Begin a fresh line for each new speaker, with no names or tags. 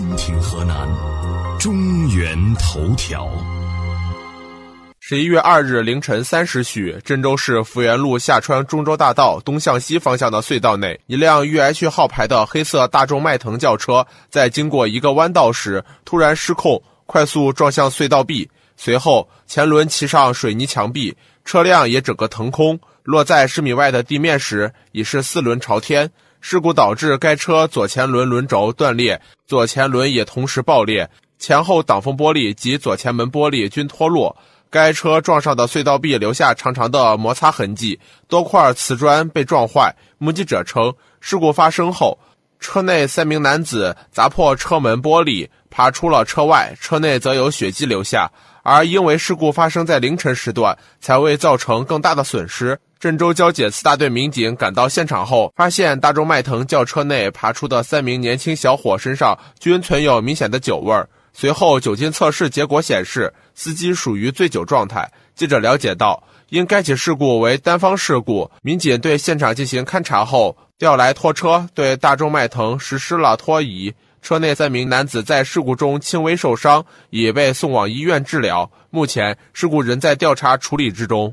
蜻蜓河南，中原头条。
十一月二日凌晨三时许，郑州市福源路下穿中州大道东向西方向的隧道内，一辆豫 H 号牌的黑色大众迈腾轿车在经过一个弯道时突然失控，快速撞向隧道壁，随后前轮骑上水泥墙壁，车辆也整个腾空，落在十米外的地面时已是四轮朝天。事故导致该车左前轮轮轴断裂，左前轮也同时爆裂，前后挡风玻璃及左前门玻璃均脱落。该车撞上的隧道壁留下长长的摩擦痕迹，多块瓷砖被撞坏。目击者称，事故发生后，车内三名男子砸破车门玻璃，爬出了车外，车内则有血迹留下。而因为事故发生在凌晨时段，才未造成更大的损失。郑州交警四大队民警赶到现场后，发现大众迈腾轿车内爬出的三名年轻小伙身上均存有明显的酒味儿。随后酒精测试结果显示，司机属于醉酒状态。记者了解到，因该起事故为单方事故，民警对现场进行勘查后，调来拖车对大众迈腾实施了拖移。车内三名男子在事故中轻微受伤，已被送往医院治疗。目前，事故仍在调查处理之中。